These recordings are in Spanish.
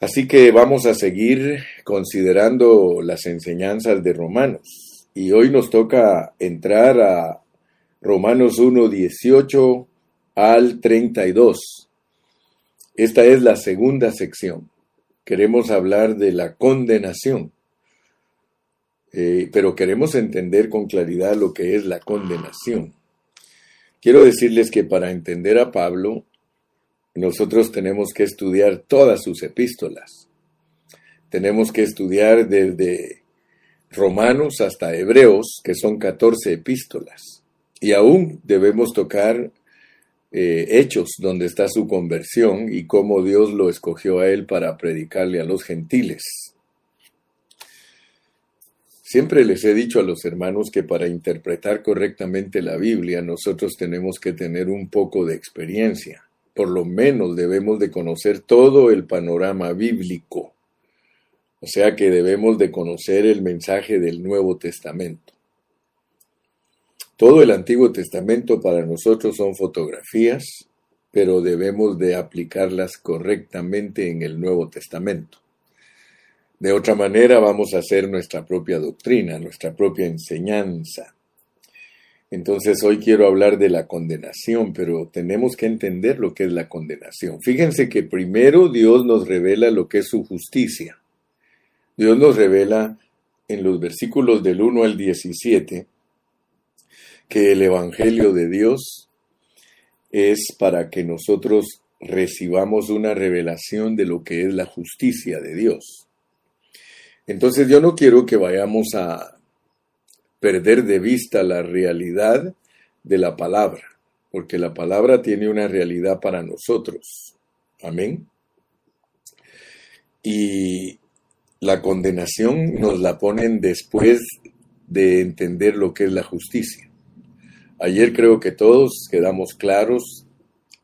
Así que vamos a seguir considerando las enseñanzas de Romanos. Y hoy nos toca entrar a Romanos 1, 18 al 32. Esta es la segunda sección. Queremos hablar de la condenación. Eh, pero queremos entender con claridad lo que es la condenación. Quiero decirles que para entender a Pablo nosotros tenemos que estudiar todas sus epístolas. Tenemos que estudiar desde Romanos hasta Hebreos, que son 14 epístolas. Y aún debemos tocar eh, Hechos, donde está su conversión y cómo Dios lo escogió a él para predicarle a los gentiles. Siempre les he dicho a los hermanos que para interpretar correctamente la Biblia nosotros tenemos que tener un poco de experiencia por lo menos debemos de conocer todo el panorama bíblico. O sea que debemos de conocer el mensaje del Nuevo Testamento. Todo el Antiguo Testamento para nosotros son fotografías, pero debemos de aplicarlas correctamente en el Nuevo Testamento. De otra manera vamos a hacer nuestra propia doctrina, nuestra propia enseñanza. Entonces hoy quiero hablar de la condenación, pero tenemos que entender lo que es la condenación. Fíjense que primero Dios nos revela lo que es su justicia. Dios nos revela en los versículos del 1 al 17 que el Evangelio de Dios es para que nosotros recibamos una revelación de lo que es la justicia de Dios. Entonces yo no quiero que vayamos a perder de vista la realidad de la palabra, porque la palabra tiene una realidad para nosotros. Amén. Y la condenación nos la ponen después de entender lo que es la justicia. Ayer creo que todos quedamos claros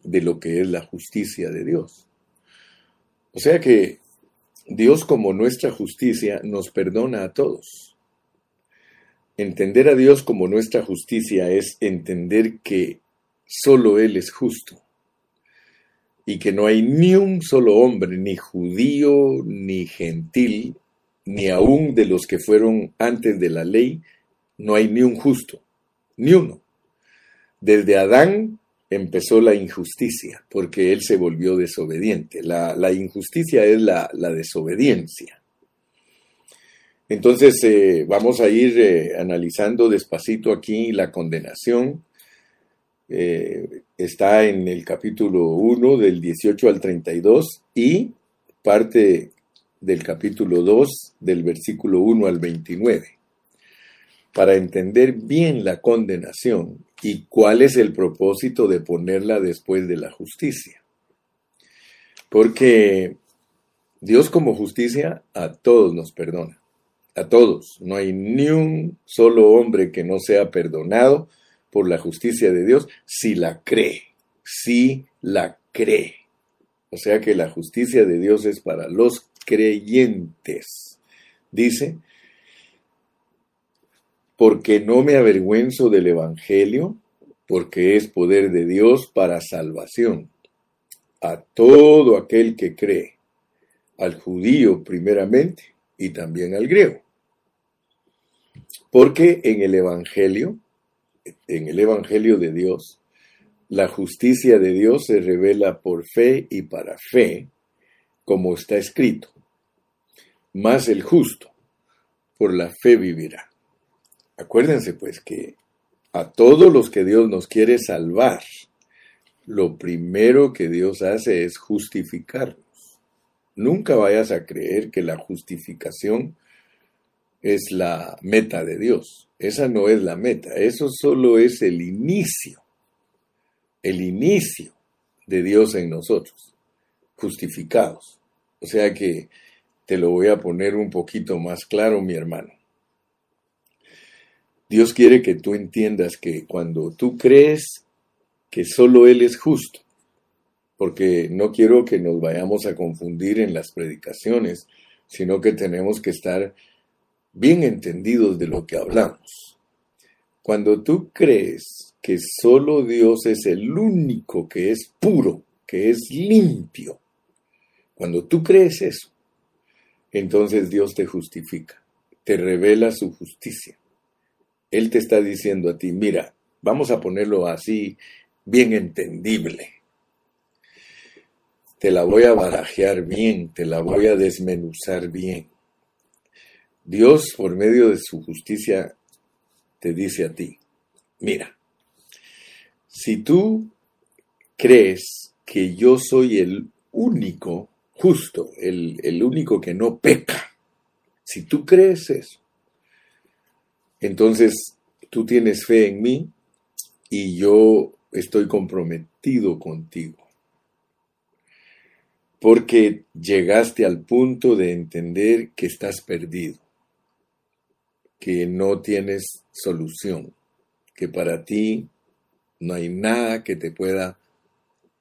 de lo que es la justicia de Dios. O sea que Dios como nuestra justicia nos perdona a todos. Entender a Dios como nuestra justicia es entender que solo Él es justo y que no hay ni un solo hombre, ni judío, ni gentil, ni aún de los que fueron antes de la ley, no hay ni un justo, ni uno. Desde Adán empezó la injusticia, porque él se volvió desobediente. La, injusticia es la desobediencia. Entonces eh, vamos a ir eh, analizando despacito aquí la condenación. Eh, está en el capítulo 1 del 18 al 32 y parte del capítulo 2 del versículo 1 al 29. Para entender bien la condenación y cuál es el propósito de ponerla después de la justicia. Porque Dios como justicia a todos nos perdona a todos. No hay ni un solo hombre que no sea perdonado por la justicia de Dios si la cree, si la cree. O sea que la justicia de Dios es para los creyentes. Dice, porque no me avergüenzo del Evangelio, porque es poder de Dios para salvación a todo aquel que cree, al judío primeramente y también al griego. Porque en el Evangelio, en el Evangelio de Dios, la justicia de Dios se revela por fe y para fe, como está escrito. Más el justo, por la fe vivirá. Acuérdense pues que a todos los que Dios nos quiere salvar, lo primero que Dios hace es justificarnos. Nunca vayas a creer que la justificación es la meta de Dios. Esa no es la meta, eso solo es el inicio, el inicio de Dios en nosotros, justificados. O sea que te lo voy a poner un poquito más claro, mi hermano. Dios quiere que tú entiendas que cuando tú crees que solo Él es justo, porque no quiero que nos vayamos a confundir en las predicaciones, sino que tenemos que estar bien entendidos de lo que hablamos. Cuando tú crees que solo Dios es el único que es puro, que es limpio, Cuando tú crees eso, entonces Dios te justifica, te revela su justicia. Él te está diciendo a ti, mira, vamos a ponerlo así, bien entendible. Te la voy a barajear bien, te la voy a desmenuzar bien. Dios, por medio de su justicia, te dice a ti, mira, si tú crees que yo soy el único justo, el, el único que no peca, si tú crees eso, entonces tú tienes fe en mí y yo estoy comprometido contigo. Porque llegaste al punto de entender que estás perdido, que no tienes solución, que para ti no hay nada que te pueda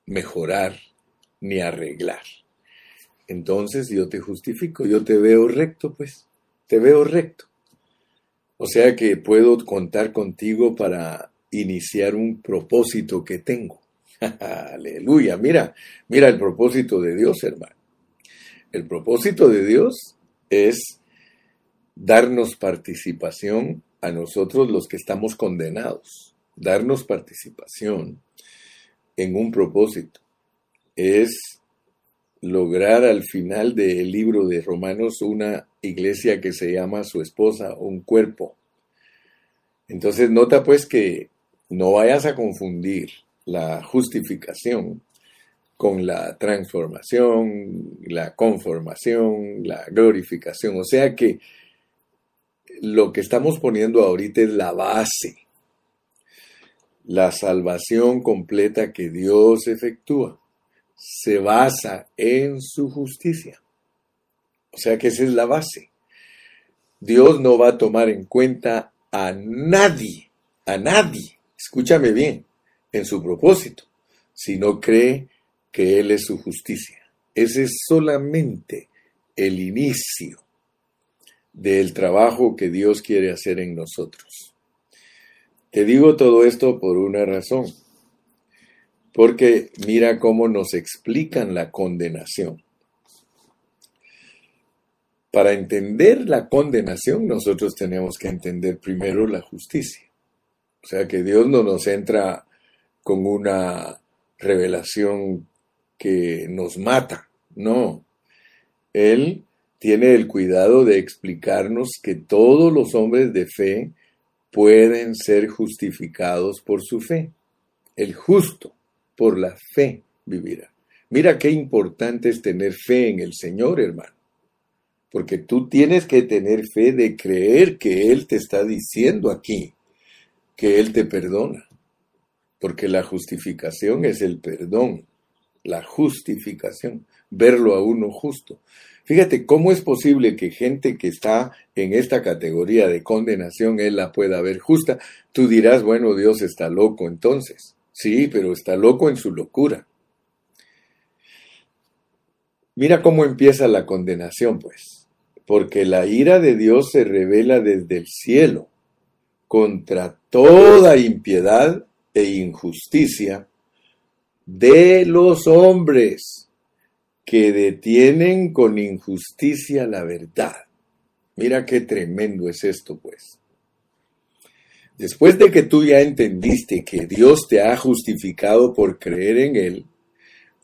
mejorar ni arreglar. Entonces yo te justifico, yo te veo recto, pues, te veo recto. O sea que puedo contar contigo para iniciar un propósito que tengo. Aleluya, mira, mira el propósito de Dios, hermano. El propósito de Dios es darnos participación a nosotros los que estamos condenados, darnos participación en un propósito. Es lograr al final del libro de Romanos una iglesia que se llama su esposa, un cuerpo. Entonces nota pues que no vayas a confundir la justificación con la transformación, la conformación, la glorificación. O sea que lo que estamos poniendo ahorita es la base, la salvación completa que Dios efectúa. Se basa en su justicia. O sea que esa es la base. Dios no va a tomar en cuenta a nadie, a nadie escúchame bien, en su propósito, si no cree que Él es su justicia. Ese es solamente el inicio del trabajo que Dios quiere hacer en nosotros. Te digo todo esto por una razón, porque mira cómo nos explican la condenación. Para entender la condenación, nosotros tenemos que entender primero la justicia. O sea que Dios no nos entra con una revelación que nos mata, no. Él tiene el cuidado de explicarnos que todos los hombres de fe pueden ser justificados por su fe. El justo por la fe vivirá. Mira qué importante es tener fe en el Señor, hermano. Porque tú tienes que tener fe de creer que Él te está diciendo aquí que Él te perdona, porque la justificación es el perdón, la justificación, verlo a uno justo. Fíjate cómo es posible que gente que está en esta categoría de condenación, Él la pueda ver justa. Tú dirás, bueno, Dios está loco entonces. Sí, pero está loco en su locura. Mira cómo empieza la condenación, pues. Porque la ira de Dios se revela desde el cielo contra toda impiedad e injusticia de los hombres que detienen con injusticia la verdad. Mira qué tremendo es esto, pues. Después de que tú ya entendiste que Dios te ha justificado por creer en Él,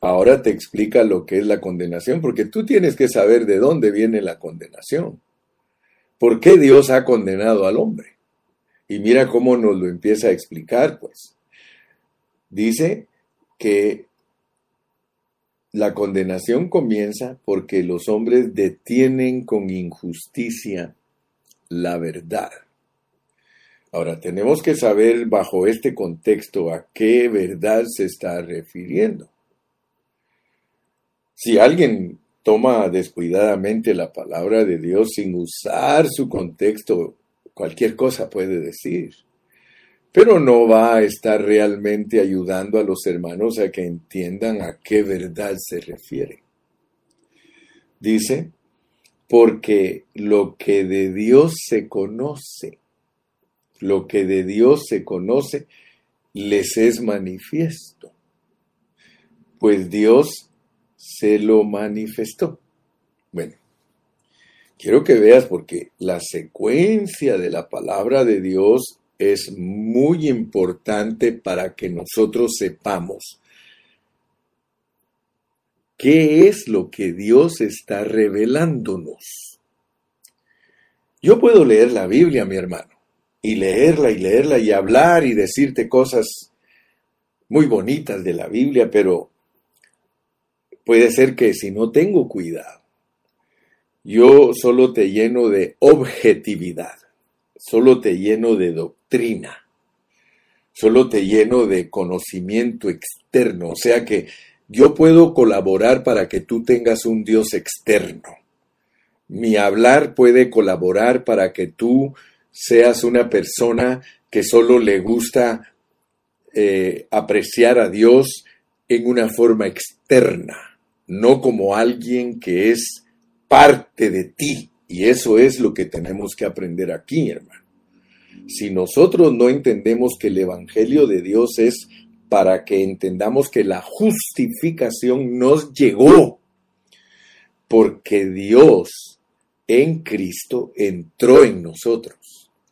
ahora te explica lo que es la condenación, porque tú tienes que saber de dónde viene la condenación. ¿Por qué Dios ha condenado al hombre? Y mira cómo nos lo empieza a explicar, pues. Dice que la condenación comienza porque los hombres detienen con injusticia la verdad. Ahora, tenemos que saber bajo este contexto a qué verdad se está refiriendo. Si alguien toma descuidadamente la palabra de Dios sin usar su contexto cualquier cosa puede decir, pero no va a estar realmente ayudando a los hermanos a que entiendan a qué verdad se refiere. Dice, porque lo que de Dios se conoce, lo que de Dios se conoce, les es manifiesto. Pues Dios se lo manifestó. Bueno, quiero que veas porque la secuencia de la palabra de Dios es muy importante para que nosotros sepamos qué es lo que Dios está revelándonos. Yo puedo leer la Biblia, mi hermano, y leerla y leerla y hablar y decirte cosas muy bonitas de la Biblia, pero puede ser que si no tengo cuidado, yo solo te lleno de objetividad, solo te lleno de doctrina, solo te lleno de conocimiento externo, o sea que yo puedo colaborar para que tú tengas un Dios externo. Mi hablar puede colaborar para que tú seas una persona que solo le gusta eh, apreciar a Dios en una forma externa, no como alguien que es parte de ti. Y eso es lo que tenemos que aprender aquí, hermano. Si nosotros no entendemos que el Evangelio de Dios es para que entendamos que la justificación nos llegó porque Dios en Cristo entró en nosotros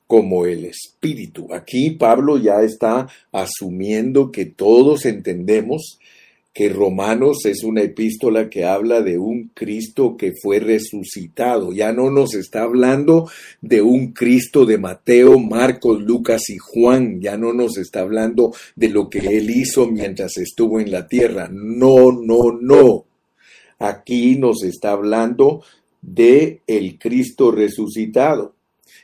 como el Espíritu. Aquí Pablo ya está asumiendo que todos entendemos que Romanos es una epístola que habla de un Cristo que fue resucitado. Ya no nos está hablando de un Cristo de Mateo, Marcos, Lucas y Juan. Ya no nos está hablando de lo que él hizo mientras estuvo en la tierra. No, no, no. Aquí nos está hablando de el Cristo resucitado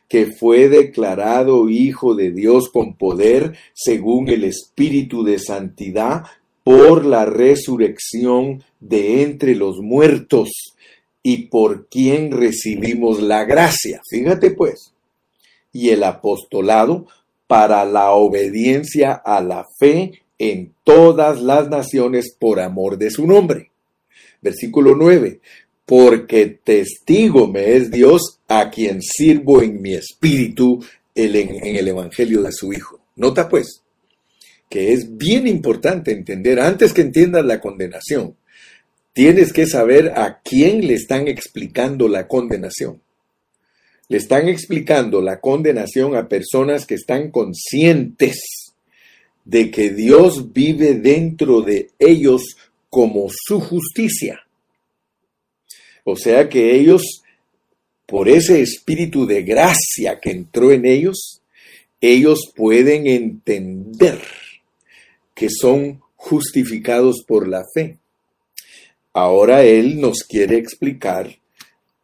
que fue declarado Hijo de Dios con poder según el Espíritu de Santidad por la resurrección de entre los muertos y por quien recibimos la gracia. Fíjate pues, y el apostolado para la obediencia a la fe en todas las naciones por amor de su nombre. Versículo 9, porque testigo me es Dios a quien sirvo en mi espíritu en el Evangelio de su Hijo. Nota pues, que es bien importante entender, antes que entiendas la condenación, tienes que saber a quién le están explicando la condenación. Le están explicando la condenación a personas que están conscientes de que Dios vive dentro de ellos como su justicia. O sea que ellos, por ese espíritu de gracia que entró en ellos, ellos pueden entender que son justificados por la fe. Ahora Él nos quiere explicar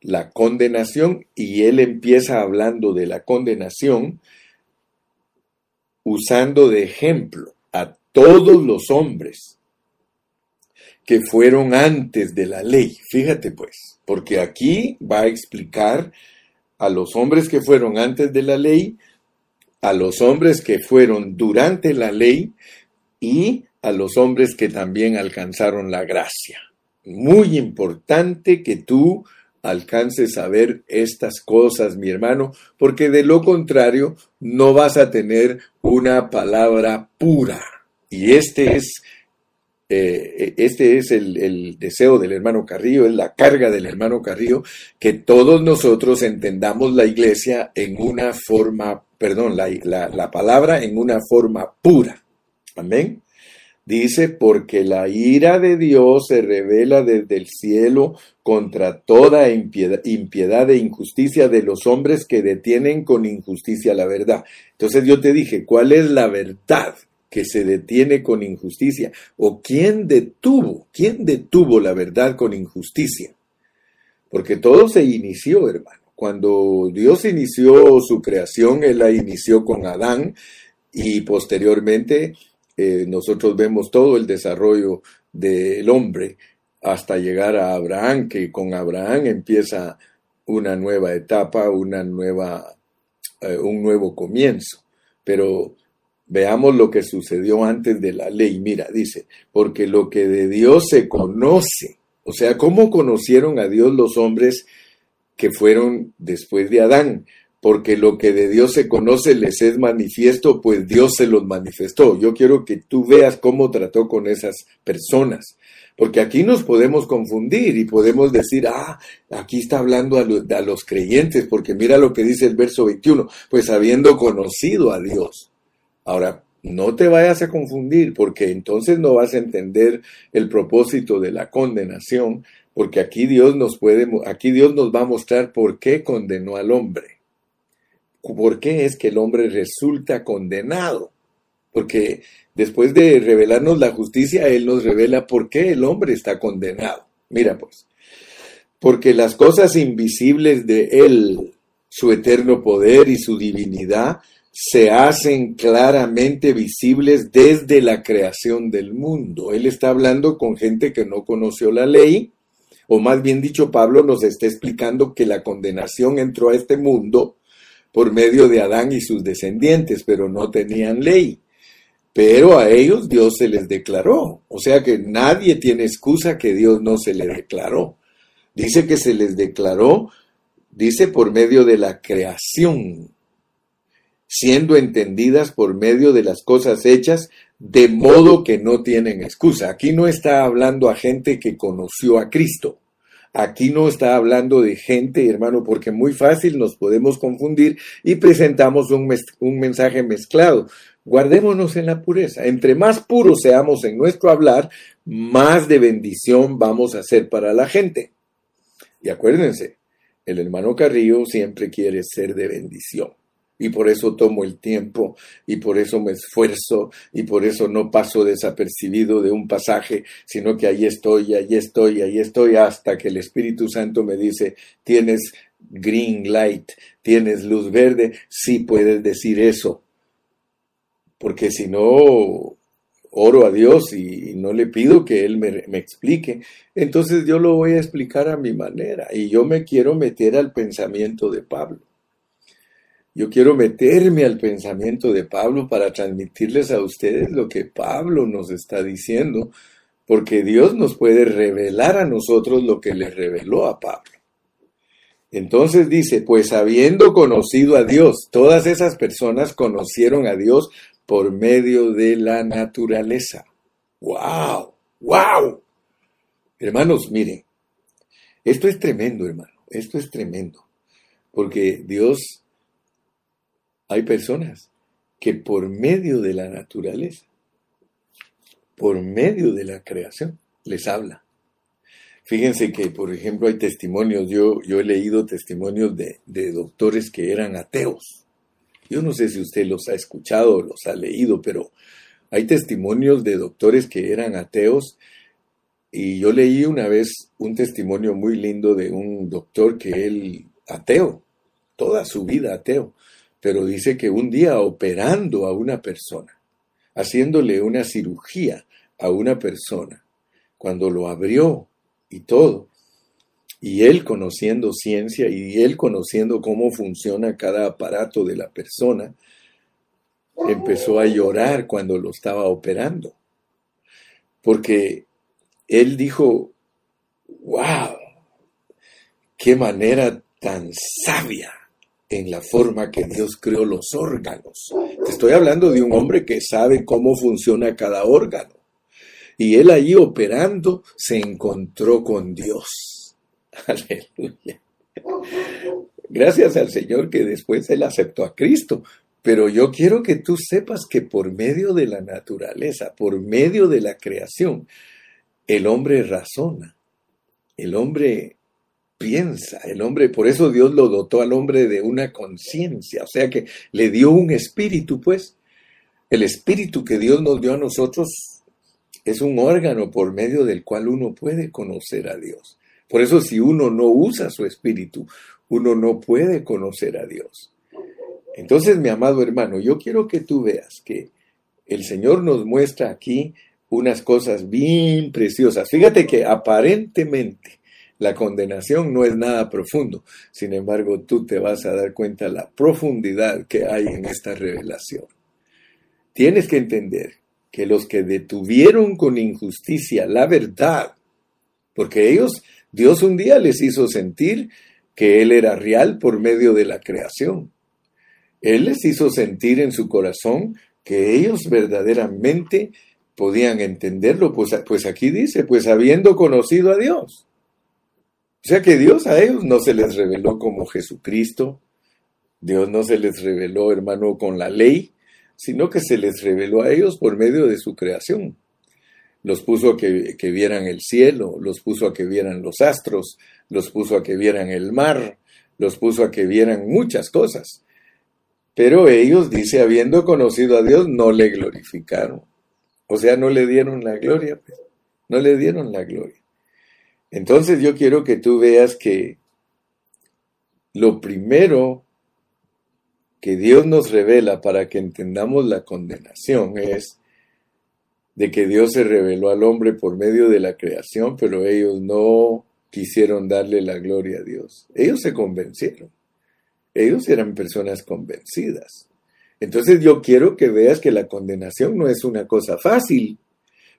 la condenación y Él empieza hablando de la condenación usando de ejemplo a todos los hombres que fueron antes de la ley. Fíjate pues, porque aquí va a explicar a los hombres que fueron antes de la ley, a los hombres que fueron durante la ley y a los hombres que también alcanzaron la gracia. Muy importante que tú alcances a ver estas cosas, mi hermano, porque de lo contrario no vas a tener una palabra pura. Y este es, eh, este es el, el, deseo del hermano Carrillo, es la carga del hermano Carrillo, que todos nosotros entendamos la iglesia en una forma, perdón, la, la, la palabra en una forma pura. Amén. Dice, porque la ira de Dios se revela desde el cielo contra toda impiedad, e injusticia de los hombres que detienen con injusticia la verdad. Entonces yo te dije, ¿cuál es la verdad que se detiene con injusticia? ¿O quién detuvo? ¿Quién detuvo la verdad con injusticia? Porque todo se inició, hermano. Cuando Dios inició su creación, Él la inició con Adán y posteriormente eh, nosotros vemos todo el desarrollo del hombre hasta llegar a Abraham, que con Abraham empieza una nueva etapa, una nueva, eh, un nuevo comienzo. Pero veamos lo que sucedió antes de la ley. Mira, dice, porque lo que de Dios se conoce, o sea, ¿cómo conocieron a Dios los hombres que fueron después de Adán? Porque lo que de Dios se conoce les es manifiesto, pues Dios se los manifestó. Yo quiero que tú veas cómo trató con esas personas, Porque aquí nos podemos confundir y podemos decir, ah, aquí está hablando a, los creyentes, porque mira lo que dice el verso 21, pues habiendo conocido a Dios. Ahora, no te vayas a confundir, porque entonces no vas a entender el propósito de la condenación, porque aquí Dios nos puede, aquí Dios nos va a mostrar por qué condenó al hombre. ¿Por qué es que el hombre resulta condenado? Porque después de revelarnos la justicia, Él nos revela por qué el hombre está condenado. Mira pues, porque las cosas invisibles de Él, su eterno poder y su divinidad, se hacen claramente visibles desde la creación del mundo. Él está hablando con gente que no conoció la ley, o más bien dicho, Pablo nos está explicando que la condenación entró a este mundo por medio de Adán y sus descendientes, pero no tenían ley pero a ellos Dios se les declaró. O sea que nadie tiene excusa que Dios no se le declaró. Dice que se les declaró, dice por medio de la creación, siendo entendidas por medio de las cosas hechas, de modo que no tienen excusa. Aquí no está hablando a gente que conoció a Cristo. Aquí no está hablando de gente, hermano, porque muy fácil nos podemos confundir y presentamos un, un mensaje mezclado. Guardémonos en la pureza. Entre más puros seamos en nuestro hablar, más de bendición vamos a hacer para la gente. Y acuérdense, el hermano Carrillo siempre quiere ser de bendición. Y por eso tomo el tiempo, y por eso me esfuerzo, y por eso no paso desapercibido de un pasaje, sino que ahí estoy, ahí estoy, ahí estoy, hasta que el Espíritu Santo me dice, tienes green light, tienes luz verde, sí puedes decir eso porque si no oro a Dios y, no le pido que Él me, me, explique, entonces yo lo voy a explicar a mi manera y yo me quiero meter al pensamiento de Pablo. Yo quiero meterme al pensamiento de Pablo para transmitirles a ustedes lo que Pablo nos está diciendo, porque Dios nos puede revelar a nosotros lo que le reveló a Pablo. Entonces dice, pues habiendo conocido a Dios, todas esas personas conocieron a Dios por medio de la naturaleza. ¡Wow! ¡Wow! Hermanos, miren, esto es tremendo, hermano, esto es tremendo, porque Dios, hay personas que por medio de la naturaleza, por medio de la creación, les habla. Fíjense que, por ejemplo, hay testimonios, yo, he leído testimonios de, de doctores que eran ateos. Yo no sé si usted los ha escuchado o los ha leído, pero hay testimonios de doctores que eran ateos. Y yo leí una vez un testimonio muy lindo de un doctor que él ateo, toda su vida ateo, pero dice que un día operando a una persona, haciéndole una cirugía a una persona, cuando lo abrió y todo, y él conociendo ciencia y él conociendo cómo funciona cada aparato de la persona, empezó a llorar cuando lo estaba operando. Porque él dijo, wow, qué manera tan sabia en la forma que Dios creó los órganos. Te estoy hablando de un hombre que sabe cómo funciona cada órgano. Y él allí operando se encontró con Dios. Aleluya. Gracias al Señor que después Él aceptó a Cristo. Pero yo quiero que tú sepas que por medio de la naturaleza, por medio de la creación, el hombre razona, el hombre piensa, el hombre, por eso Dios lo dotó al hombre de una conciencia, o sea que le dio un espíritu, pues. El espíritu que Dios nos dio a nosotros es un órgano por medio del cual uno puede conocer a Dios. Por eso si uno no usa su espíritu, uno no puede conocer a Dios. Entonces, mi amado hermano, yo quiero que tú veas que el Señor nos muestra aquí unas cosas bien preciosas. Fíjate que aparentemente la condenación no es nada profundo. Sin embargo, tú te vas a dar cuenta de la profundidad que hay en esta revelación. Tienes que entender que los que detuvieron con injusticia la verdad, porque ellos Dios un día les hizo sentir que Él era real por medio de la creación. Él les hizo sentir en su corazón que ellos verdaderamente podían entenderlo, pues, pues aquí dice, pues habiendo conocido a Dios. O sea que Dios a ellos no se les reveló como Jesucristo, Dios no se les reveló, hermano, con la ley, sino que se les reveló a ellos por medio de su creación. Los puso a que, vieran el cielo, los puso a que vieran los astros, los puso a que vieran el mar, los puso a que vieran muchas cosas. Pero ellos, dice, habiendo conocido a Dios, no le glorificaron. O sea, no le dieron la gloria, pues. no le dieron la gloria. Entonces yo quiero que tú veas que lo primero que Dios nos revela para que entendamos la condenación es de que Dios se reveló al hombre por medio de la creación, pero ellos no quisieron darle la gloria a Dios. Ellos se convencieron. Ellos eran personas convencidas. Entonces yo quiero que veas que la condenación no es una cosa fácil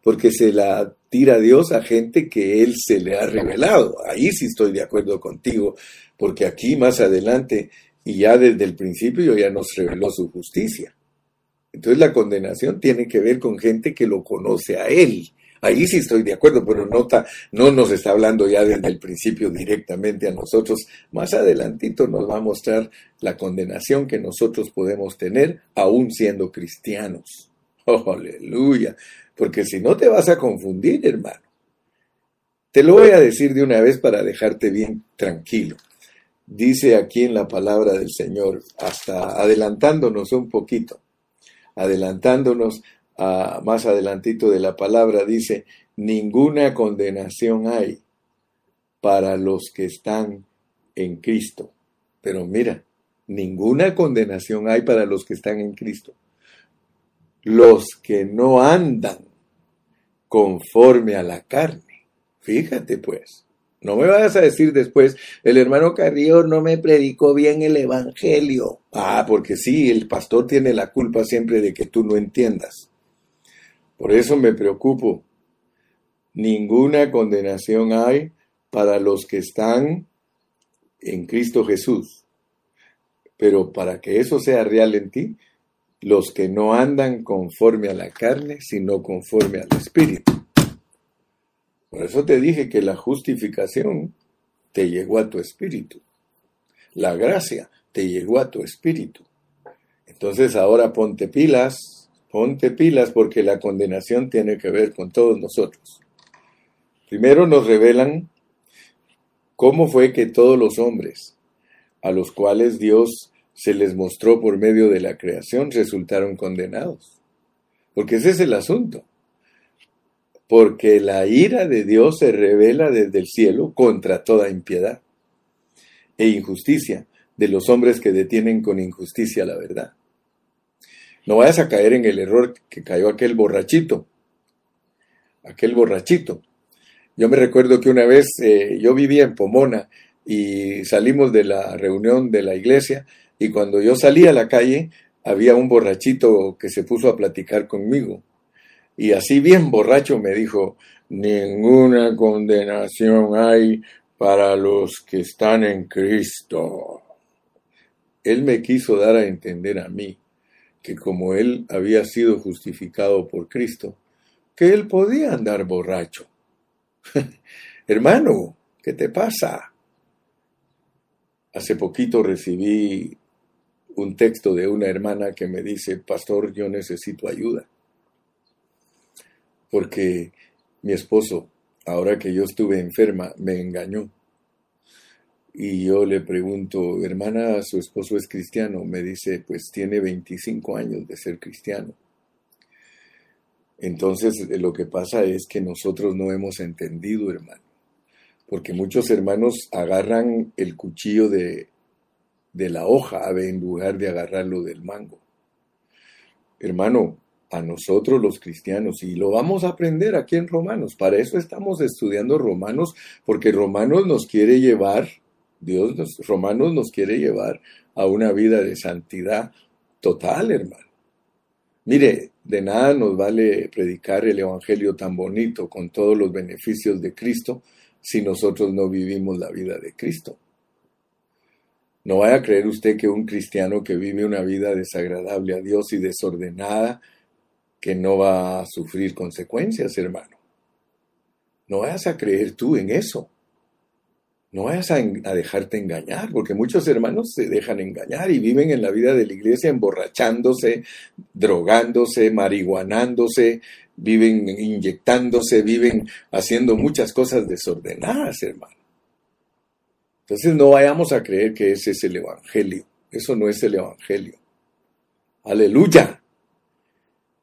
porque se la tira Dios a gente que Él se le ha revelado. Ahí sí estoy de acuerdo contigo, porque aquí más adelante y ya desde el principio ya nos reveló su justicia. Entonces la condenación tiene que ver con gente que lo conoce a Él. Ahí sí estoy de acuerdo, pero no, no nos está hablando ya desde el principio directamente a nosotros. Más adelantito nos va a mostrar la condenación que nosotros podemos tener aún siendo cristianos. Oh, aleluya porque si no te vas a confundir, hermano. Te lo voy a decir de una vez para dejarte bien tranquilo. Dice aquí en la palabra del Señor, hasta adelantándonos un poquito, adelantándonos a más adelantito de la palabra, dice, ninguna condenación hay para los que están en Cristo. Pero mira, ninguna condenación hay para los que están en Cristo. Los que no andan conforme a la carne. Fíjate pues. No me vayas a decir después, el hermano Carrillo no me predicó bien el Evangelio. Ah, porque sí, el pastor tiene la culpa siempre de que tú no entiendas. Por eso me preocupo. Ninguna condenación hay para los que están en Cristo Jesús. Pero para que eso sea real en ti, los que no andan conforme a la carne, sino conforme al Espíritu. Por eso te dije que la justificación te llegó a tu espíritu. La gracia te llegó a tu espíritu. Entonces ahora ponte pilas, ponte pilas porque la condenación tiene que ver con todos nosotros. Primero nos revelan cómo fue que todos los hombres a los cuales Dios se les mostró por medio de la creación resultaron condenados. Porque ese es el asunto. Porque la ira de Dios se revela desde el cielo contra toda impiedad e injusticia de los hombres que detienen con injusticia la verdad. No vayas a caer en el error que cayó aquel borrachito. Aquel borrachito. Yo me recuerdo que una vez eh, yo vivía en Pomona y salimos de la reunión de la iglesia y cuando yo salí a la calle, había un borrachito que se puso a platicar conmigo. Y así bien borracho me dijo, ninguna condenación hay para los que están en Cristo. Él me quiso dar a entender a mí que como él había sido justificado por Cristo, que él podía andar borracho. Hermano, ¿qué te pasa? Hace poquito recibí un texto de una hermana que me dice, pastor, yo necesito ayuda. Porque mi esposo, ahora que yo estuve enferma, me engañó. Y yo le pregunto, hermana, ¿su esposo es cristiano? Me dice, pues tiene 25 años de ser cristiano. Entonces lo que pasa es que nosotros no hemos entendido, hermano. Porque muchos hermanos agarran el cuchillo de de la hoja en lugar de agarrarlo del mango. Hermano, a nosotros los cristianos, y lo vamos a aprender aquí en Romanos, para eso estamos estudiando Romanos, porque Romanos nos quiere llevar, Dios, nos, Romanos nos quiere llevar a una vida de santidad total, hermano. Mire, de nada nos vale predicar el Evangelio tan bonito con todos los beneficios de Cristo si nosotros no vivimos la vida de Cristo. No vaya a creer usted que un cristiano que vive una vida desagradable a Dios y desordenada que no va a sufrir consecuencias, hermano. No vayas a creer tú en eso. No vayas a, dejarte engañar, porque muchos hermanos se dejan engañar y viven en la vida de la iglesia emborrachándose, drogándose, marihuanándose, viven inyectándose, viven haciendo muchas cosas desordenadas, hermano. Entonces no vayamos a creer que ese es el Evangelio. Eso no es el Evangelio. Aleluya.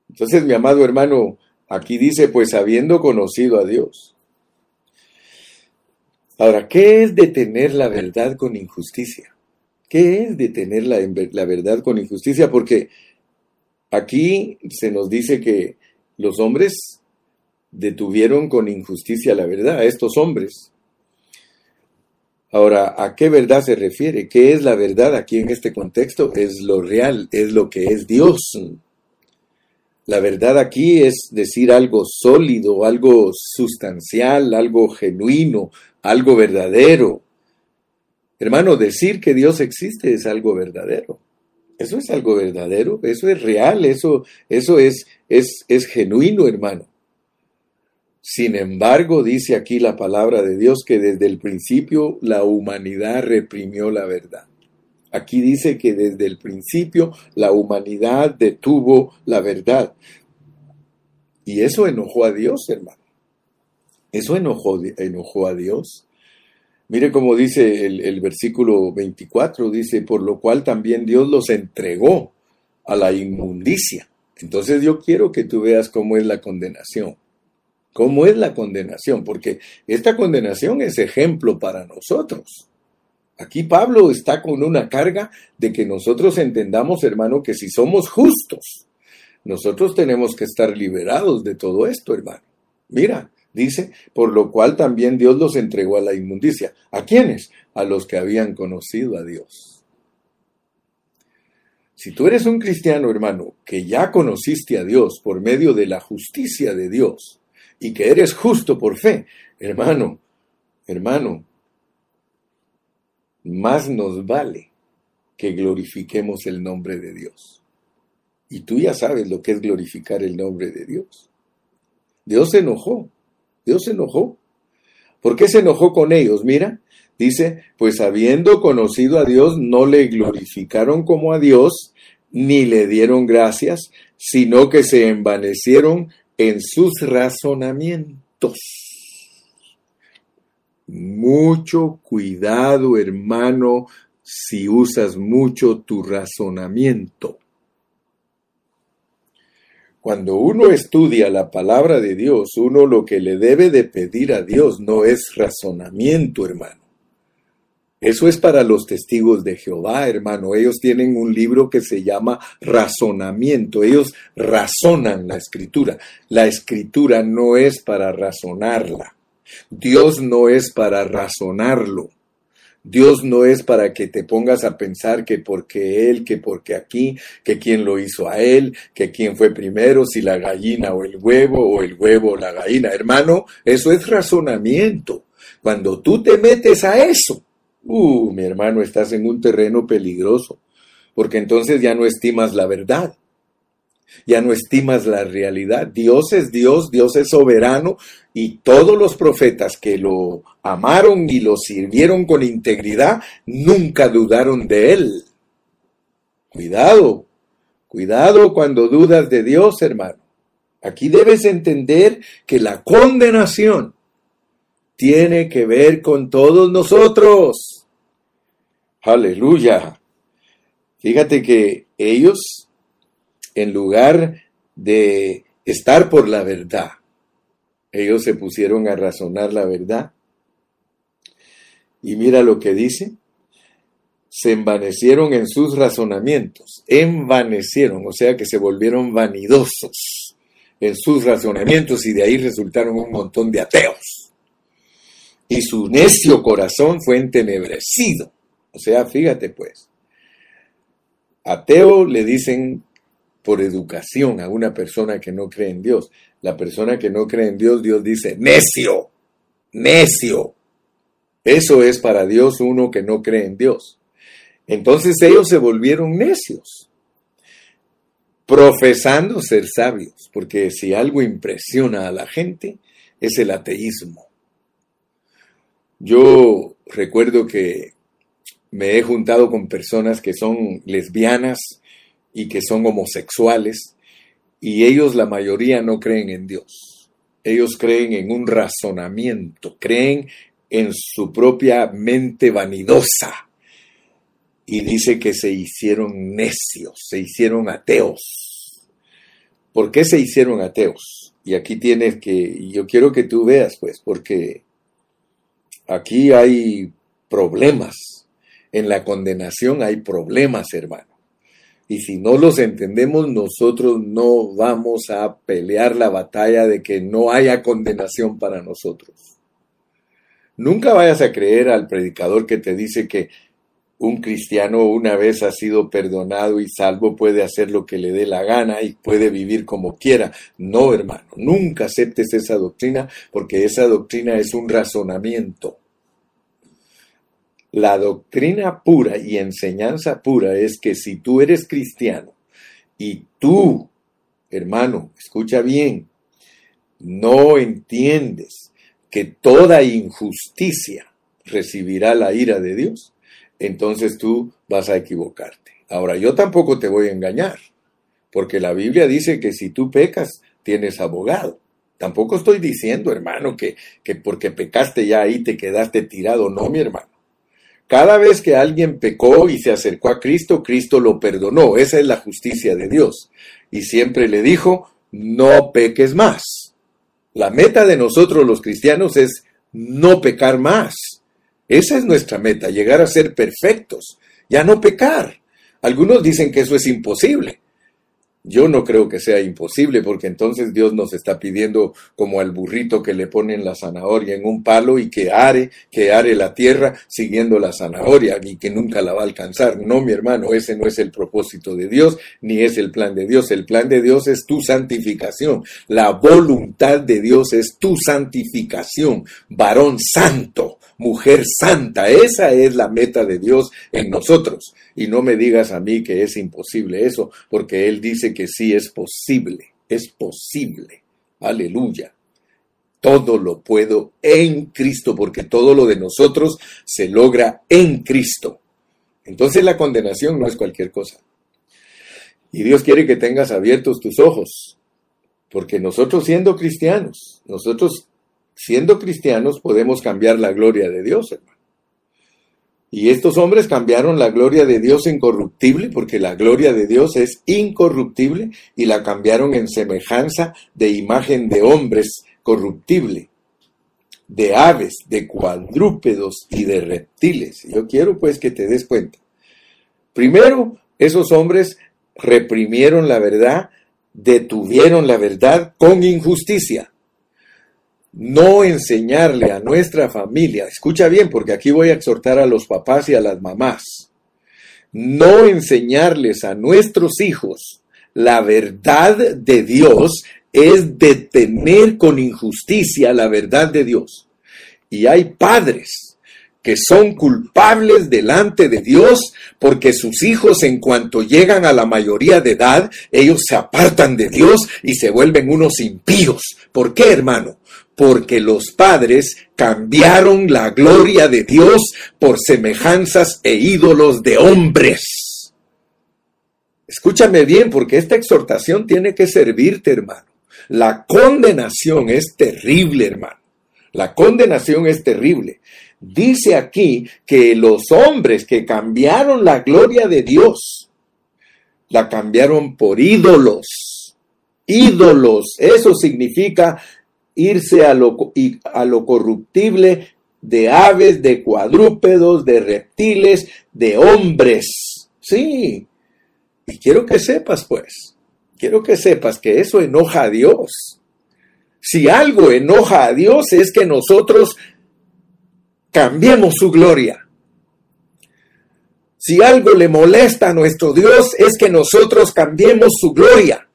Entonces, mi amado hermano, aquí dice, pues habiendo conocido a Dios. Ahora, ¿qué es detener la verdad con injusticia? ¿Qué es detener la, verdad con injusticia? Porque aquí se nos dice que los hombres detuvieron con injusticia la verdad, estos hombres. Ahora, ¿a qué verdad se refiere? ¿Qué es la verdad aquí en este contexto? Es lo real, es lo que es Dios. La verdad aquí es decir algo sólido, algo sustancial, algo genuino, algo verdadero. Hermano, decir que Dios existe es algo verdadero. Eso es algo verdadero, eso es real, eso, eso es, es, es genuino, hermano. Sin embargo, dice aquí la palabra de Dios que desde el principio la humanidad reprimió la verdad. Aquí dice que desde el principio la humanidad detuvo la verdad. Y eso enojó a Dios, hermano. Eso enojó, enojó a Dios. Mire cómo dice el, el, versículo 24, dice, por lo cual también Dios los entregó a la inmundicia. Entonces yo quiero que tú veas cómo es la condenación. ¿Cómo es la condenación? Porque esta condenación es ejemplo para nosotros. Aquí Pablo está con una carga de que nosotros entendamos, hermano, que si somos justos, nosotros tenemos que estar liberados de todo esto, hermano. Mira, dice, por lo cual también Dios los entregó a la inmundicia. ¿A quiénes? A los que habían conocido a Dios. Si tú eres un cristiano, hermano, que ya conociste a Dios por medio de la justicia de Dios, y que eres justo por fe, hermano, hermano, más nos vale que glorifiquemos el nombre de Dios. Y tú ya sabes lo que es glorificar el nombre de Dios. Dios se enojó, Dios se enojó. ¿Por qué se enojó con ellos? Mira, dice, pues habiendo conocido a Dios, no le glorificaron como a Dios, ni le dieron gracias, sino que se envanecieron en sus razonamientos. Mucho cuidado, hermano, si usas mucho tu razonamiento. Cuando uno estudia la palabra de Dios, uno lo que le debe de pedir a Dios no es razonamiento, hermano. Eso es para los testigos de Jehová, hermano. Ellos tienen un libro que se llama razonamiento. Ellos razonan la escritura. La escritura no es para razonarla. Dios no es para razonarlo. Dios no es para que te pongas a pensar que porque Él, que porque aquí, que quién lo hizo a Él, que quién fue primero, si la gallina o el huevo o el huevo o la gallina. Hermano, eso es razonamiento. Cuando tú te metes a eso, Uh, mi hermano, estás en un terreno peligroso, porque entonces ya no estimas la verdad, ya no estimas la realidad. Dios es Dios, Dios es soberano, y todos los profetas que lo amaron y lo sirvieron con integridad, nunca dudaron de él. Cuidado, cuidado cuando dudas de Dios, hermano. Aquí debes entender que la condenación tiene que ver con todos nosotros. Aleluya. Fíjate que ellos, en lugar de estar por la verdad, ellos se pusieron a razonar la verdad. Y mira lo que dice. Se envanecieron en sus razonamientos. Envanecieron, o sea que se volvieron vanidosos en sus razonamientos y de ahí resultaron un montón de ateos y su necio corazón fue entenebrecido. O sea, fíjate pues, ateo le dicen por educación a una persona que no cree en Dios. La persona que no cree en Dios, Dios dice, necio, necio. Eso es para Dios uno que no cree en Dios. Entonces ellos se volvieron necios. profesando ser sabios, porque si algo impresiona a la gente es el ateísmo. Yo recuerdo que me he juntado con personas que son lesbianas y que son homosexuales y ellos la mayoría no creen en Dios. Ellos creen en un razonamiento, creen en su propia mente vanidosa y dice que se hicieron necios, se hicieron ateos. ¿Por qué se hicieron ateos? Y aquí tienes que, yo quiero que tú veas, pues, porque aquí hay problemas. En la condenación hay problemas, hermano. Y si no los entendemos, nosotros no vamos a pelear la batalla de que no haya condenación para nosotros. Nunca vayas a creer al predicador que te dice que un cristiano una vez ha sido perdonado y salvo puede hacer lo que le dé la gana y puede vivir como quiera. No, hermano, nunca aceptes esa doctrina porque esa doctrina es un razonamiento. La doctrina pura y enseñanza pura es que si tú eres cristiano y tú, hermano, escucha bien, no entiendes que toda injusticia recibirá la ira de Dios, entonces tú vas a equivocarte. Ahora, yo tampoco te voy a engañar, porque la Biblia dice que si tú pecas, tienes abogado. Tampoco estoy diciendo, hermano, que, que porque pecaste ya ahí te quedaste tirado. No, mi hermano. Cada vez que alguien pecó y se acercó a Cristo, Cristo lo perdonó. Esa es la justicia de Dios. Y siempre le dijo, no peques más. La meta de nosotros los cristianos es no pecar más. Esa es nuestra meta, llegar a ser perfectos, ya no pecar. Algunos dicen que eso es imposible. Yo no creo que sea imposible porque entonces Dios nos está pidiendo como al burrito que le ponen la zanahoria en un palo y que are, que are la tierra siguiendo la zanahoria y que nunca la va a alcanzar. No, mi hermano, ese no es el propósito de Dios ni es el plan de Dios. El plan de Dios es tu santificación. La voluntad de Dios es tu santificación. Varón santo mujer santa. Esa es la meta de Dios en nosotros. Y no me digas a mí que es imposible eso, porque Él dice que sí es posible. Es posible. Aleluya. Todo lo puedo en Cristo, porque todo lo de nosotros se logra en Cristo. Entonces la condenación no es cualquier cosa. Y Dios quiere que tengas abiertos tus ojos, porque nosotros siendo cristianos, nosotros siendo cristianos podemos cambiar la gloria de Dios, hermano. Y estos hombres cambiaron la gloria de Dios incorruptible, porque la gloria de Dios es incorruptible, y la cambiaron en semejanza de imagen de hombres corruptible, de aves, de cuadrúpedos y de reptiles. Yo quiero pues que te des cuenta. Primero, esos hombres reprimieron la verdad, detuvieron la verdad con injusticia no enseñarle a nuestra familia, escucha bien porque aquí voy a exhortar a los papás y a las mamás, no enseñarles a nuestros hijos la verdad de Dios es detener con injusticia la verdad de Dios. Y hay padres que son culpables delante de Dios porque sus hijos en cuanto llegan a la mayoría de edad, ellos se apartan de Dios y se vuelven unos impíos. ¿Por qué, hermano? Porque los padres cambiaron la gloria de Dios por semejanzas e ídolos de hombres. Escúchame bien, porque esta exhortación tiene que servirte, hermano. La condenación es terrible, hermano. La condenación es terrible. Dice aquí que los hombres que cambiaron la gloria de Dios, la cambiaron por ídolos. Ídolos, eso significa irse a lo, a lo corruptible de aves, de cuadrúpedos, de reptiles, de hombres. Sí. Y quiero que sepas, pues, quiero que sepas que eso enoja a Dios. Si algo enoja a Dios es que nosotros cambiemos su gloria. Si algo le molesta a nuestro Dios es que nosotros cambiemos su gloria.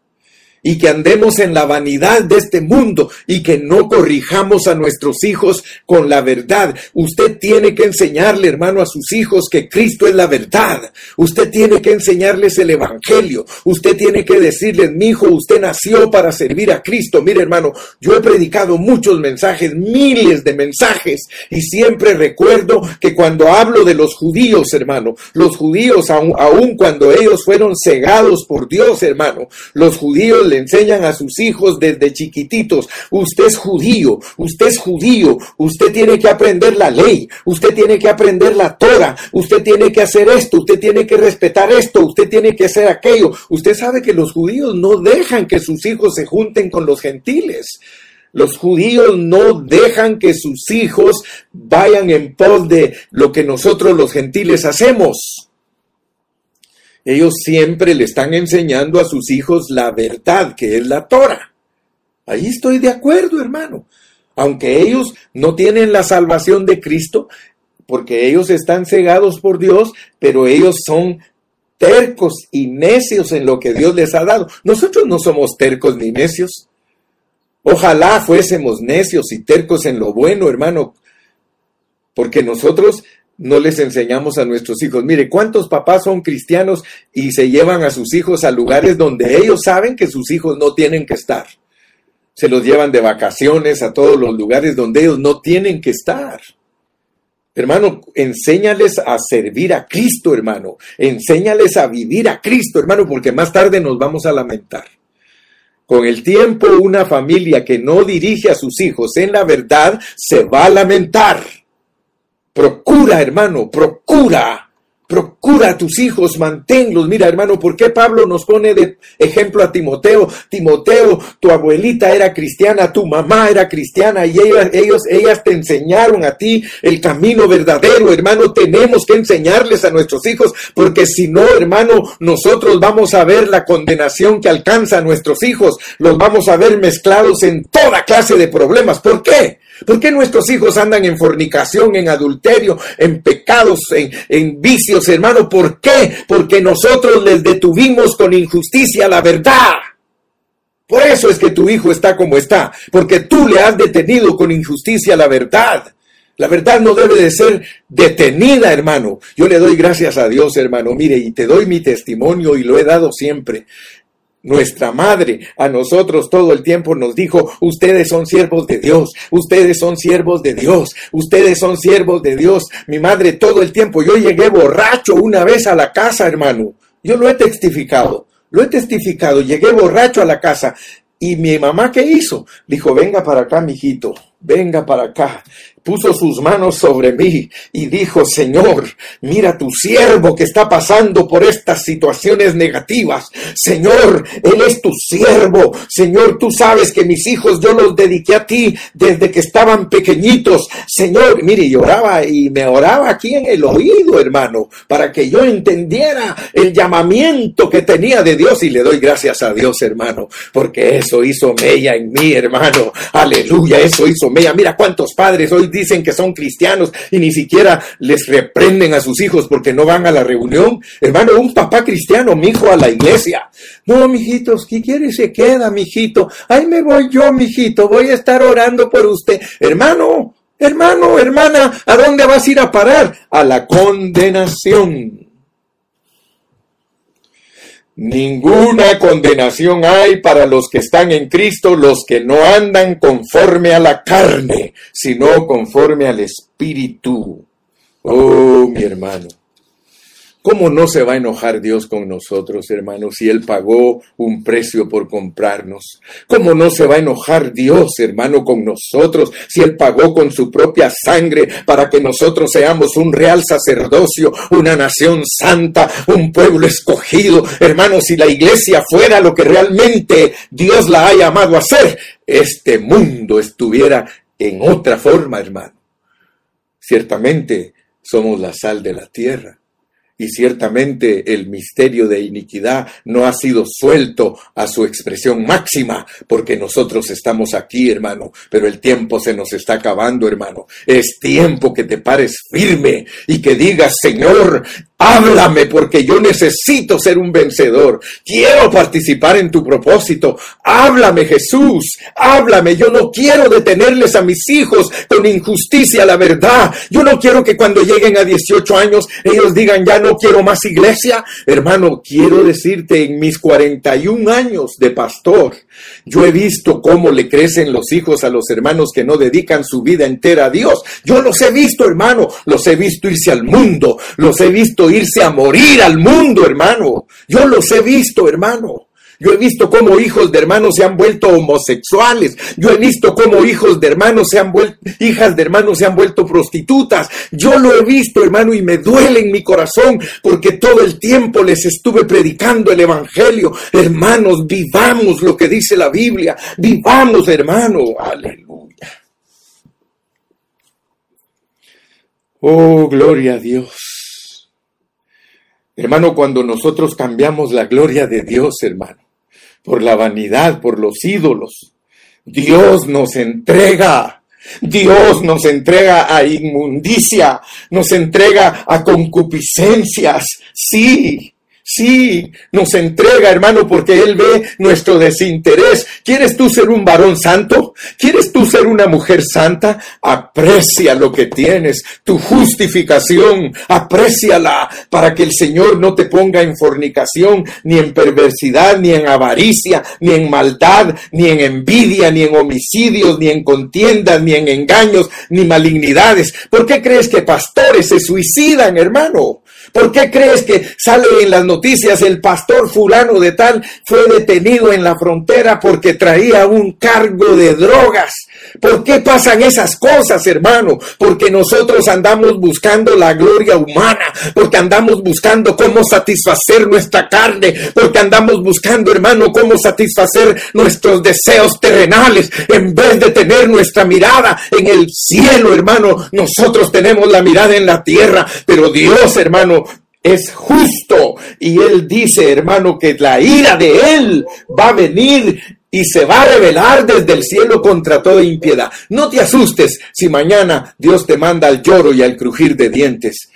Y que andemos en la vanidad de este mundo y que no corrijamos a nuestros hijos con la verdad. Usted tiene que enseñarle, hermano, a sus hijos que Cristo es la verdad. Usted tiene que enseñarles el Evangelio. Usted tiene que decirles, mi hijo, usted nació para servir a Cristo. Mire, hermano, yo he predicado muchos mensajes, miles de mensajes, y siempre recuerdo que cuando hablo de los judíos, hermano, los judíos, aun, aun cuando ellos fueron cegados por Dios, hermano, los judíos le enseñan a sus hijos desde chiquititos, usted es judío, usted es judío, usted tiene que aprender la ley, usted tiene que aprender la Torah, usted tiene que hacer esto, usted tiene que respetar esto, usted tiene que hacer aquello. Usted sabe que los judíos no dejan que sus hijos se junten con los gentiles. Los judíos no dejan que sus hijos vayan en pos de lo que nosotros los gentiles hacemos. Ellos siempre le están enseñando a sus hijos la verdad, que es la Torah. Ahí estoy de acuerdo, hermano. Aunque ellos no tienen la salvación de Cristo, porque ellos están cegados por Dios, pero ellos son tercos y necios en lo que Dios les ha dado. Nosotros no somos tercos ni necios. Ojalá fuésemos necios y tercos en lo bueno, hermano, porque nosotros no les enseñamos a nuestros hijos. Mire, ¿cuántos papás son cristianos y se llevan a sus hijos a lugares donde ellos saben que sus hijos no tienen que estar? Se los llevan de vacaciones a todos los lugares donde ellos no tienen que estar. Hermano, enséñales a servir a Cristo, hermano. Enséñales a vivir a Cristo, hermano, porque más tarde nos vamos a lamentar. Con el tiempo, una familia que no dirige a sus hijos en la verdad se va a lamentar. Procura, hermano, procura a tus hijos, manténlos. Mira, hermano, ¿por qué Pablo nos pone de ejemplo a Timoteo? Timoteo, tu abuelita era cristiana, tu mamá era cristiana y ellas, ellos, ellas te enseñaron a ti el camino verdadero, hermano. Tenemos que enseñarles a nuestros hijos porque si no, hermano, nosotros vamos a ver la condenación que alcanza a nuestros hijos. Los vamos a ver mezclados en toda clase de problemas. ¿Por qué? ¿Por qué nuestros hijos andan en fornicación, en adulterio, en pecados, en, vicios, hermano? ¿Por qué? Porque nosotros les detuvimos con injusticia la verdad. Por eso es que tu hijo está como está, porque tú le has detenido con injusticia la verdad. La verdad no debe de ser detenida, hermano. Yo le doy gracias a Dios, hermano. Mire, y te doy mi testimonio y lo he dado siempre. Nuestra madre a nosotros todo el tiempo nos dijo, ustedes son siervos de Dios, ustedes son siervos de Dios, ustedes son siervos de Dios. Mi madre todo el tiempo, yo llegué borracho una vez a la casa, hermano. Yo lo he testificado, lo he testificado, llegué borracho a la casa. Y mi mamá, ¿qué hizo? Dijo, venga para acá, mijito, venga para acá puso sus manos sobre mí y dijo, Señor, mira tu siervo que está pasando por estas situaciones negativas. Señor, Él es tu siervo. Señor, tú sabes que mis hijos yo los dediqué a ti desde que estaban pequeñitos. Señor, mire, lloraba y me oraba aquí en el oído, hermano, para que yo entendiera el llamamiento que tenía de Dios y le doy gracias a Dios, hermano, porque eso hizo mella en mí, hermano. Aleluya, eso hizo Mira cuántos padres hoy dicen que son cristianos y ni siquiera les reprenden a sus hijos porque no van a la reunión. Hermano, un papá cristiano, mi hijo a la iglesia. No, mijitos, ¿qué quiere? Se queda, mijito. Ahí me voy yo, mijito. Voy a estar orando por usted. Hermano, hermano, hermana, ¿a dónde vas a ir a parar? A la condenación. Ninguna condenación hay para los que están en Cristo, los que no andan conforme a la carne, sino conforme al Espíritu. Oh, mi hermano. ¿Cómo no se va a enojar Dios con nosotros, hermanos, si Él pagó un precio por comprarnos? ¿Cómo no se va a enojar Dios, hermano, con nosotros si Él pagó con su propia sangre para que nosotros seamos un real sacerdocio, una nación santa, un pueblo escogido? Hermanos, si la iglesia fuera lo que realmente Dios la ha llamado a ser, este mundo estuviera en otra forma, hermano. Ciertamente somos la sal de la tierra y ciertamente el misterio de iniquidad no ha sido suelto a su expresión máxima, porque nosotros estamos aquí, hermano, pero el tiempo se nos está acabando, hermano. Es tiempo que te pares firme y que digas, Señor, Háblame porque yo necesito ser un vencedor. Quiero participar en tu propósito. Háblame Jesús. Háblame. Yo no quiero detenerles a mis hijos con injusticia, la verdad. Yo no quiero que cuando lleguen a 18 años ellos digan ya no quiero más iglesia. Hermano, quiero decirte en mis 41 años de pastor, yo he visto cómo le crecen los hijos a los hermanos que no dedican su vida entera a Dios. Yo los he visto, hermano. Los he visto irse al mundo. Los he visto irse a morir al mundo, hermano. Yo los he visto, hermano. Yo he visto cómo hijos de hermanos se han vuelto homosexuales. Yo he visto cómo hijos de hermanos se han vuelto, hijas de hermanos se han vuelto prostitutas. Yo lo he visto, hermano, y me duele en mi corazón porque todo el tiempo les estuve predicando el evangelio. Hermanos, vivamos lo que dice la Biblia. Vivamos, hermano. Aleluya. Oh, gloria a Dios. Hermano, cuando nosotros cambiamos la gloria de Dios, hermano, por la vanidad, por los ídolos. Dios nos entrega, Dios nos entrega a inmundicia, nos entrega a concupiscencias, sí, Sí, nos entrega, hermano, porque Él ve nuestro desinterés. ¿Quieres tú ser un varón santo? ¿Quieres tú ser una mujer santa? Aprecia lo que tienes, tu justificación, apréciala para que el Señor no te ponga en fornicación, ni en perversidad, ni en avaricia, ni en maldad, ni en envidia, ni en homicidios, ni en contiendas, ni en engaños, ni malignidades. ¿Por qué crees que pastores se suicidan, hermano? ¿Por qué crees que sale en las noticias el pastor fulano de tal fue detenido en la frontera porque traía un cargo de drogas? ¿Por qué pasan esas cosas, hermano? Porque nosotros andamos buscando la gloria humana, porque andamos buscando cómo satisfacer nuestra carne, porque andamos buscando, hermano, cómo satisfacer nuestros deseos terrenales, en vez de tener nuestra mirada en el cielo, hermano. Nosotros tenemos la mirada en la tierra, pero Dios, hermano, es justo. Y él dice, hermano, que la ira de él va a venir y se va a revelar desde el cielo contra toda impiedad. No te asustes si mañana Dios te manda al lloro y al crujir de dientes,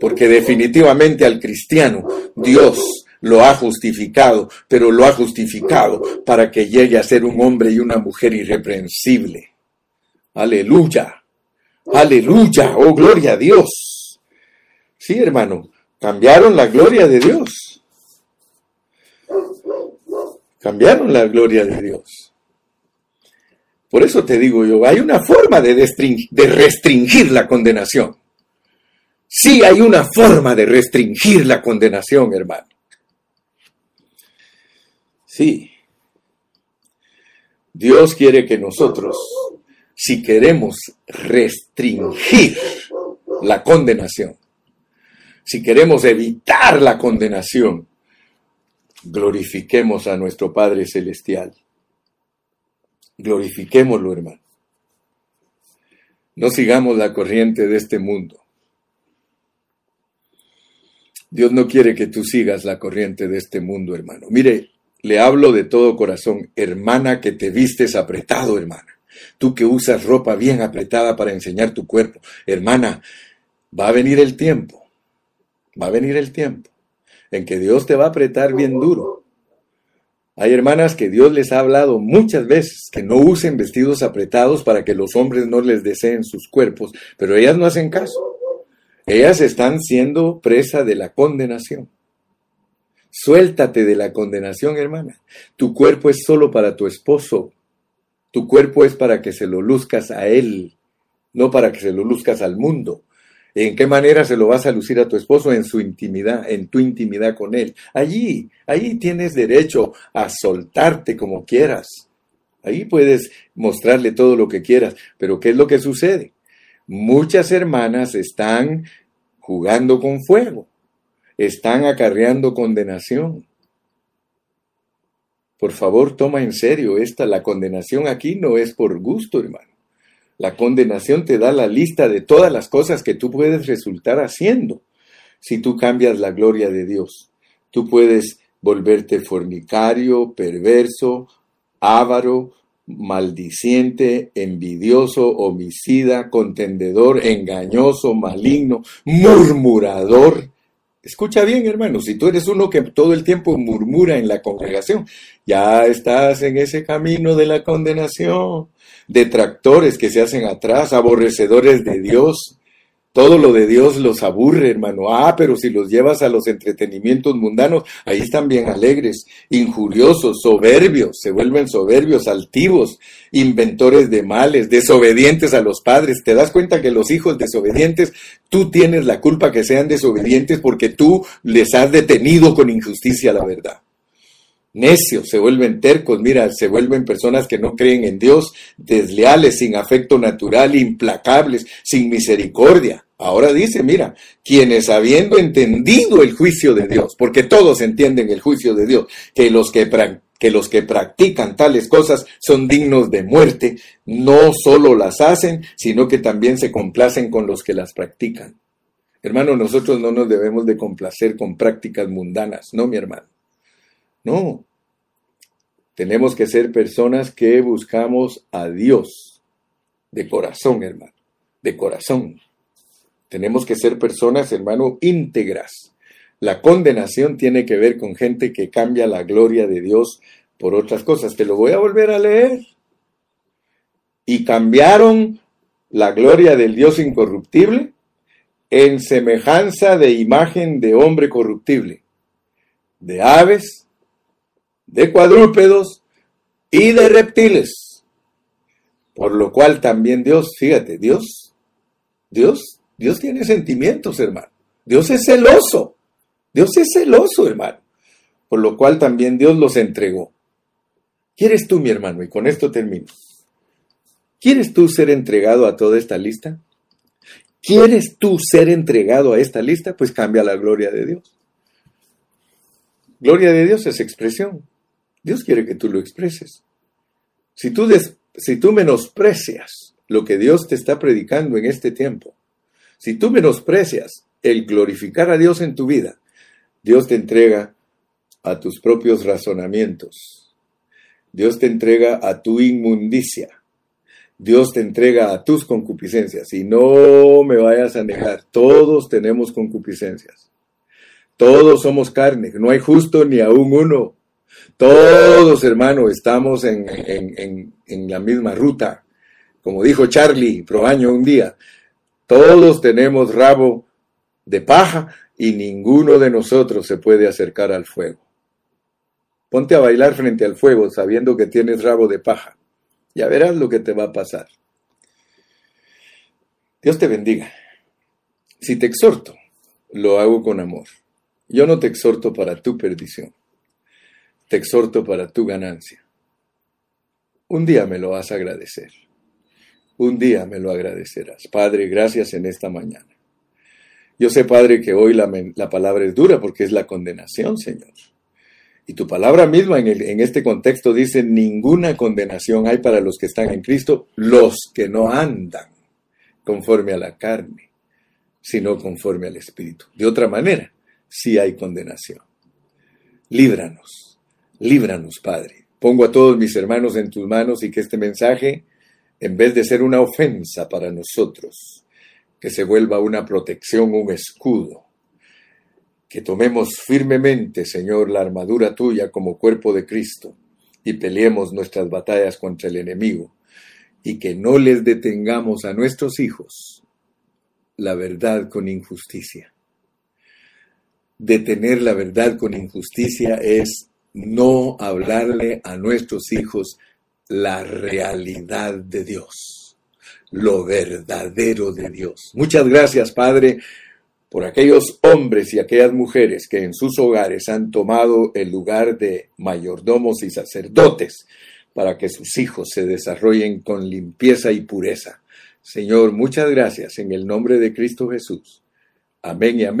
porque definitivamente al cristiano Dios lo ha justificado, pero lo ha justificado para que llegue a ser un hombre y una mujer irreprensible. Aleluya, aleluya, oh gloria a Dios. Sí, hermano, Cambiaron la gloria de Dios. Cambiaron la gloria de Dios. Por eso te digo yo, hay una forma de, de restringir la condenación. Sí hay una forma de restringir la condenación, hermano. Sí. Dios quiere que nosotros, si queremos restringir la condenación, si queremos evitar la condenación, glorifiquemos a nuestro Padre Celestial. Glorifiquémoslo, hermano. No sigamos la corriente de este mundo. Dios no quiere que tú sigas la corriente de este mundo, hermano. Mire, le hablo de todo corazón, hermana que te vistes apretado, hermana. Tú que usas ropa bien apretada para enseñar tu cuerpo. Hermana, va a venir el tiempo va a venir el tiempo en que Dios te va a apretar bien duro. Hay hermanas que Dios les ha hablado muchas veces que no usen vestidos apretados para que los hombres no les deseen sus cuerpos, pero ellas no hacen caso. Ellas están siendo presa de la condenación. Suéltate de la condenación, hermana. Tu cuerpo es solo para tu esposo. Tu cuerpo es para que se lo luzcas a él, no para que se lo luzcas al mundo. ¿En qué manera se lo vas a lucir a tu esposo? En su intimidad, en tu intimidad con él. Allí, ahí tienes derecho a soltarte como quieras. Ahí puedes mostrarle todo lo que quieras. Pero ¿qué es lo que sucede? Muchas hermanas están jugando con fuego, están acarreando condenación. Por favor, toma en serio esta, la condenación aquí no es por gusto, hermano. La condenación te da la lista de todas las cosas que tú puedes resultar haciendo si tú cambias la gloria de Dios. Tú puedes volverte fornicario, perverso, avaro, maldiciente, envidioso, homicida, contendedor, engañoso, maligno, murmurador, Escucha bien, hermano, si tú eres uno que todo el tiempo murmura en la congregación, ya estás en ese camino de la condenación, detractores que se hacen atrás, aborrecedores de Dios, todo lo de Dios los aburre, hermano. Ah, pero si los llevas a los entretenimientos mundanos, ahí están bien alegres, injuriosos, soberbios, se vuelven soberbios, altivos, inventores de males, desobedientes a los padres. ¿Te das cuenta que los hijos desobedientes, tú tienes la culpa que sean desobedientes porque tú les has detenido con injusticia la verdad? necios, se vuelven tercos, mira, se vuelven personas que no creen en Dios, desleales, sin afecto natural, implacables, sin misericordia. Ahora dice, mira, quienes habiendo entendido el juicio de Dios, porque todos entienden el juicio de Dios, que los que, practican tales cosas son dignos de muerte, no solo las hacen, sino que también se complacen con los que las practican. Hermano, nosotros no nos debemos de complacer con prácticas mundanas, no, mi hermano. No. Tenemos que ser personas que buscamos a Dios de corazón, hermano, de corazón. Tenemos que ser personas, hermano, íntegras. La condenación tiene que ver con gente que cambia la gloria de Dios por otras cosas. Te lo voy a volver a leer. Y cambiaron la gloria del Dios incorruptible en semejanza de imagen de hombre corruptible, de aves, de cuadrúpedos y de reptiles. Por lo cual también Dios, fíjate, Dios, Dios, Dios tiene sentimientos, hermano. Dios es celoso. Dios es celoso, hermano. Por lo cual también Dios los entregó. ¿Quieres tú, mi hermano? Y con esto termino. ¿Quieres tú ser entregado a toda esta lista? ¿Quieres tú ser entregado a esta lista? Pues cambia la gloria de Dios. Gloria de Dios es expresión. Dios quiere que tú lo expreses. Si tú, si tú menosprecias lo que Dios te está predicando en este tiempo, si tú menosprecias el glorificar a Dios en tu vida, Dios te entrega a tus propios razonamientos. Dios te entrega a tu inmundicia. Dios te entrega a tus concupiscencias. Y no me vayas a negar, todos tenemos concupiscencias. Todos somos carne, no hay justo ni aún uno. Todos, hermano, estamos en, la misma ruta. Como dijo Charlie Probaño un día, todos tenemos rabo de paja y ninguno de nosotros se puede acercar al fuego. Ponte a bailar frente al fuego sabiendo que tienes rabo de paja. Ya verás lo que te va a pasar. Dios te bendiga. Si te exhorto, lo hago con amor. Yo no te exhorto para tu perdición te exhorto para tu ganancia. Un día me lo vas a agradecer. Un día me lo agradecerás. Padre, gracias en esta mañana. Yo sé, Padre, que hoy la, palabra es dura porque es la condenación, Señor. Y tu palabra misma en, en este contexto dice, ninguna condenación hay para los que están en Cristo, los que no andan conforme a la carne, sino conforme al Espíritu. De otra manera, sí hay condenación. Líbranos Líbranos, Padre. Pongo a todos mis hermanos en tus manos y que este mensaje, en vez de ser una ofensa para nosotros, que se vuelva una protección, un escudo. Que tomemos firmemente, Señor, la armadura tuya como cuerpo de Cristo y peleemos nuestras batallas contra el enemigo y que no les detengamos a nuestros hijos la verdad con injusticia. Detener la verdad con injusticia es no hablarle a nuestros hijos la realidad de Dios, lo verdadero de Dios. Muchas gracias, Padre, por aquellos hombres y aquellas mujeres que en sus hogares han tomado el lugar de mayordomos y sacerdotes para que sus hijos se desarrollen con limpieza y pureza. Señor, muchas gracias en el nombre de Cristo Jesús. Amén y amén.